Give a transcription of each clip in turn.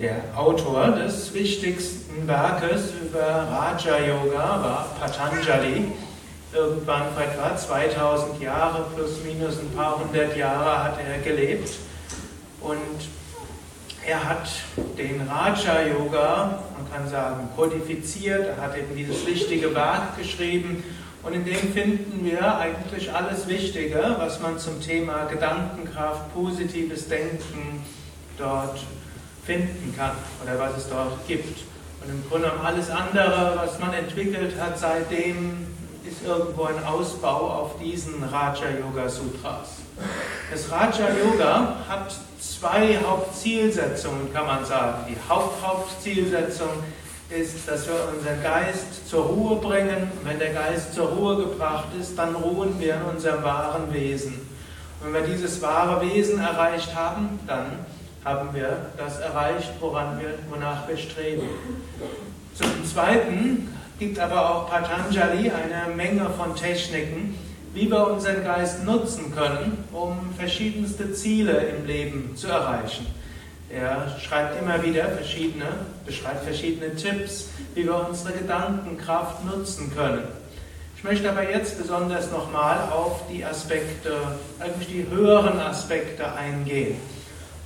Der Autor des wichtigsten Werkes über Raja Yoga war Patanjali. Irgendwann vor etwa 2000 Jahre plus minus ein paar hundert Jahre hat er gelebt. Und er hat den Raja Yoga, man kann sagen, kodifiziert. Er hat eben dieses wichtige Werk geschrieben. Und in dem finden wir eigentlich alles Wichtige, was man zum Thema Gedankenkraft, positives Denken dort finden kann oder was es dort gibt. Und im Grunde genommen alles andere, was man entwickelt hat seitdem, ist irgendwo ein Ausbau auf diesen Raja Yoga Sutras. Das Raja Yoga hat zwei Hauptzielsetzungen, kann man sagen. Die Haupthauptzielsetzung ist, dass wir unseren Geist zur Ruhe bringen. Und wenn der Geist zur Ruhe gebracht ist, dann ruhen wir in unserem wahren Wesen. Und wenn wir dieses wahre Wesen erreicht haben, dann haben wir das erreicht, woran wir, wonach wir streben. Zum Zweiten gibt aber auch Patanjali eine Menge von Techniken, wie wir unseren Geist nutzen können, um verschiedenste Ziele im Leben zu erreichen. Er schreibt immer wieder verschiedene, beschreibt verschiedene Tipps, wie wir unsere Gedankenkraft nutzen können. Ich möchte aber jetzt besonders nochmal auf die Aspekte, eigentlich die höheren Aspekte eingehen.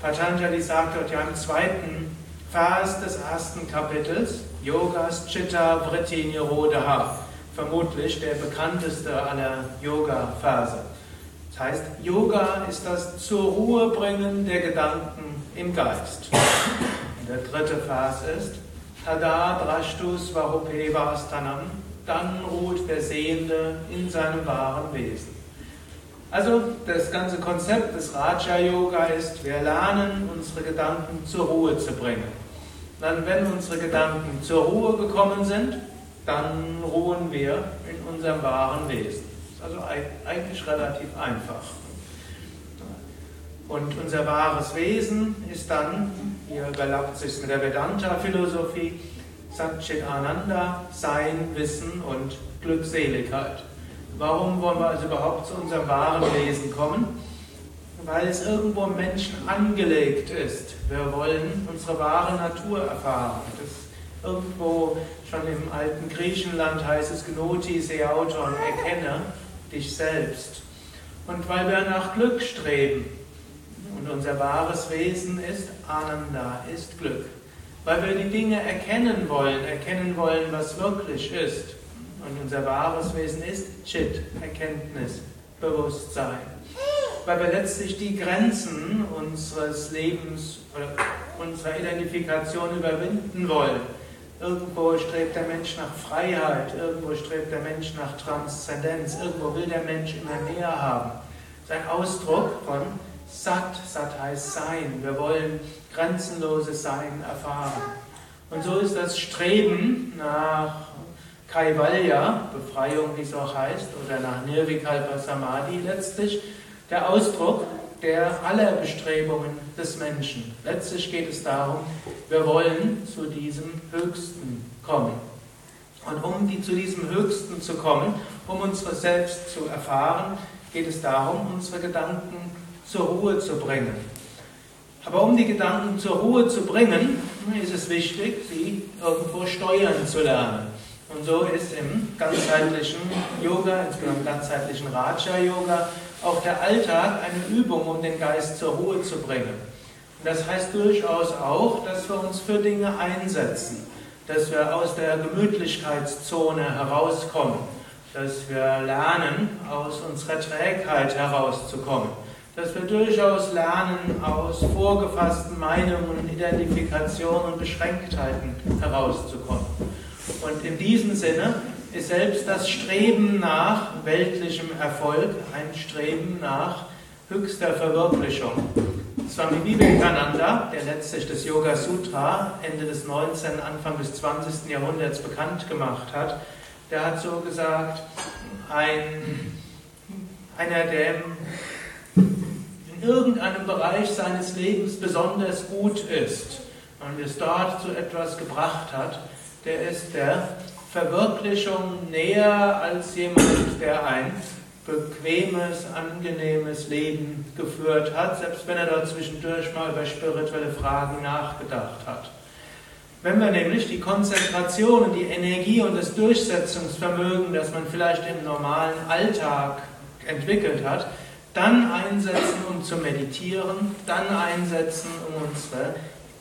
Patanjali sagt dort ja im zweiten Vers des ersten Kapitels, Yogas Chitta Vritti Nirodha, vermutlich der bekannteste aller Yoga-Verse. Das heißt, Yoga ist das zur Ruhe bringen der Gedanken im Geist. Und der dritte Vers ist, Tada Drashtus Varupeva Astanam, dann ruht der Sehende in seinem wahren Wesen. Also das ganze Konzept des Raja Yoga ist, wir lernen unsere Gedanken zur Ruhe zu bringen. Dann, wenn unsere Gedanken zur Ruhe gekommen sind, dann ruhen wir in unserem wahren Wesen. Also eigentlich relativ einfach. Und unser wahres Wesen ist dann, hier überlappt sich mit der Vedanta-Philosophie, Satchit Ananda, Sein, Wissen und Glückseligkeit. Warum wollen wir also überhaupt zu unserem wahren Wesen kommen? Weil es irgendwo im Menschen angelegt ist. Wir wollen unsere wahre Natur erfahren. Das irgendwo schon im alten Griechenland heißt es Gnoti Seauton, erkenne dich selbst. Und weil wir nach Glück streben und unser wahres Wesen ist Ananda, ist Glück. Weil wir die Dinge erkennen wollen, erkennen wollen, was wirklich ist und unser wahres Wesen ist Chit, Erkenntnis, Bewusstsein. Weil wir letztlich die Grenzen unseres Lebens oder unserer Identifikation überwinden wollen. Irgendwo strebt der Mensch nach Freiheit, irgendwo strebt der Mensch nach Transzendenz, irgendwo will der Mensch immer mehr haben. Das ist ein Ausdruck von Sat. Sat heißt Sein. Wir wollen grenzenloses Sein erfahren. Und so ist das Streben nach Kaivalya, Befreiung, wie es auch heißt, oder nach Nirvikalpa Samadhi letztlich, der Ausdruck der aller Bestrebungen des Menschen. Letztlich geht es darum, wir wollen zu diesem Höchsten kommen. Und um die, zu diesem Höchsten zu kommen, um unsere Selbst zu erfahren, geht es darum, unsere Gedanken zur Ruhe zu bringen. Aber um die Gedanken zur Ruhe zu bringen, ist es wichtig, sie irgendwo steuern zu lernen. Und so ist im ganzheitlichen Yoga, insbesondere im ganzheitlichen Raja Yoga, auch der Alltag eine Übung, um den Geist zur Ruhe zu bringen. Und das heißt durchaus auch, dass wir uns für Dinge einsetzen, dass wir aus der Gemütlichkeitszone herauskommen, dass wir lernen, aus unserer Trägheit herauszukommen, dass wir durchaus lernen, aus vorgefassten Meinungen, Identifikationen und Beschränktheiten herauszukommen. Und in diesem Sinne ist selbst das Streben nach weltlichem Erfolg ein Streben nach höchster Verwirklichung. Swami Vivekananda, der letztlich das Yoga Sutra Ende des 19., Anfang des 20. Jahrhunderts bekannt gemacht hat, der hat so gesagt, ein, einer, der in irgendeinem Bereich seines Lebens besonders gut ist und es dort zu etwas gebracht hat, der ist der Verwirklichung näher als jemand, der ein bequemes, angenehmes Leben geführt hat, selbst wenn er dort zwischendurch mal über spirituelle Fragen nachgedacht hat. Wenn wir nämlich die Konzentration und die Energie und das Durchsetzungsvermögen, das man vielleicht im normalen Alltag entwickelt hat, dann einsetzen, um zu meditieren, dann einsetzen, um unsere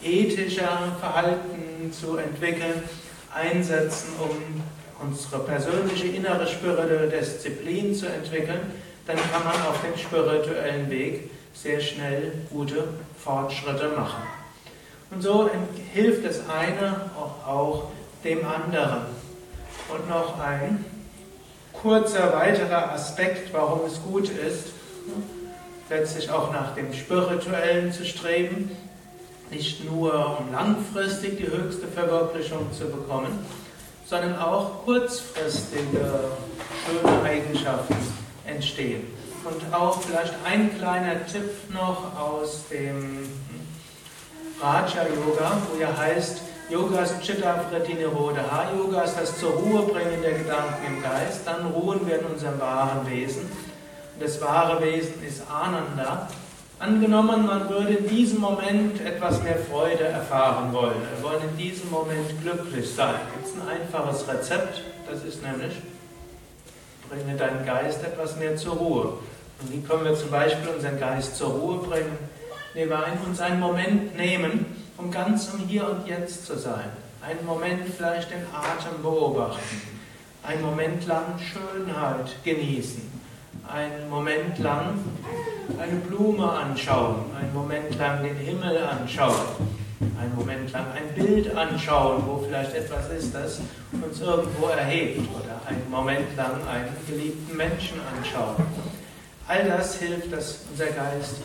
ethische Verhalten zu entwickeln, einsetzen, um unsere persönliche innere spirituelle Disziplin zu entwickeln, dann kann man auf dem spirituellen Weg sehr schnell gute Fortschritte machen. Und so hilft das eine auch dem anderen. Und noch ein kurzer weiterer Aspekt, warum es gut ist, letztlich auch nach dem Spirituellen zu streben, nicht nur um langfristig die höchste Verwirklichung zu bekommen, sondern auch kurzfristige schöne Eigenschaften entstehen. Und auch vielleicht ein kleiner Tipp noch aus dem Raja Yoga, wo ja heißt, Yoga ist Chitta Vritti Nirodha. Yoga ist das zur Ruhe bringen der Gedanken im Geist. Dann ruhen wir in unserem wahren Wesen. Und das wahre Wesen ist Ananda. Angenommen, man würde in diesem Moment etwas mehr Freude erfahren wollen. Wir wollen in diesem Moment glücklich sein. Gibt es ein einfaches Rezept? Das ist nämlich, bringe deinen Geist etwas mehr zur Ruhe. Und wie können wir zum Beispiel unseren Geist zur Ruhe bringen? Indem wir uns einen Moment nehmen, um ganz im Hier und Jetzt zu sein. Einen Moment vielleicht den Atem beobachten. Einen Moment lang Schönheit genießen. Einen Moment lang eine Blume anschauen, einen Moment lang den Himmel anschauen, einen Moment lang ein Bild anschauen, wo vielleicht etwas ist, das uns irgendwo erhebt, oder einen Moment lang einen geliebten Menschen anschauen. All das hilft, dass unser Geist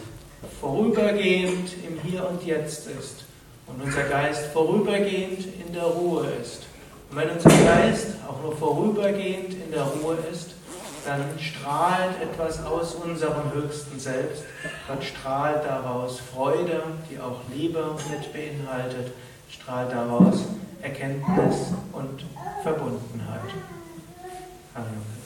vorübergehend im Hier und Jetzt ist und unser Geist vorübergehend in der Ruhe ist. Und wenn unser Geist auch nur vorübergehend in der Ruhe ist, dann strahlt etwas aus unserem höchsten Selbst. Gott strahlt daraus Freude, die auch Liebe mit beinhaltet, strahlt daraus Erkenntnis und Verbundenheit. Amen.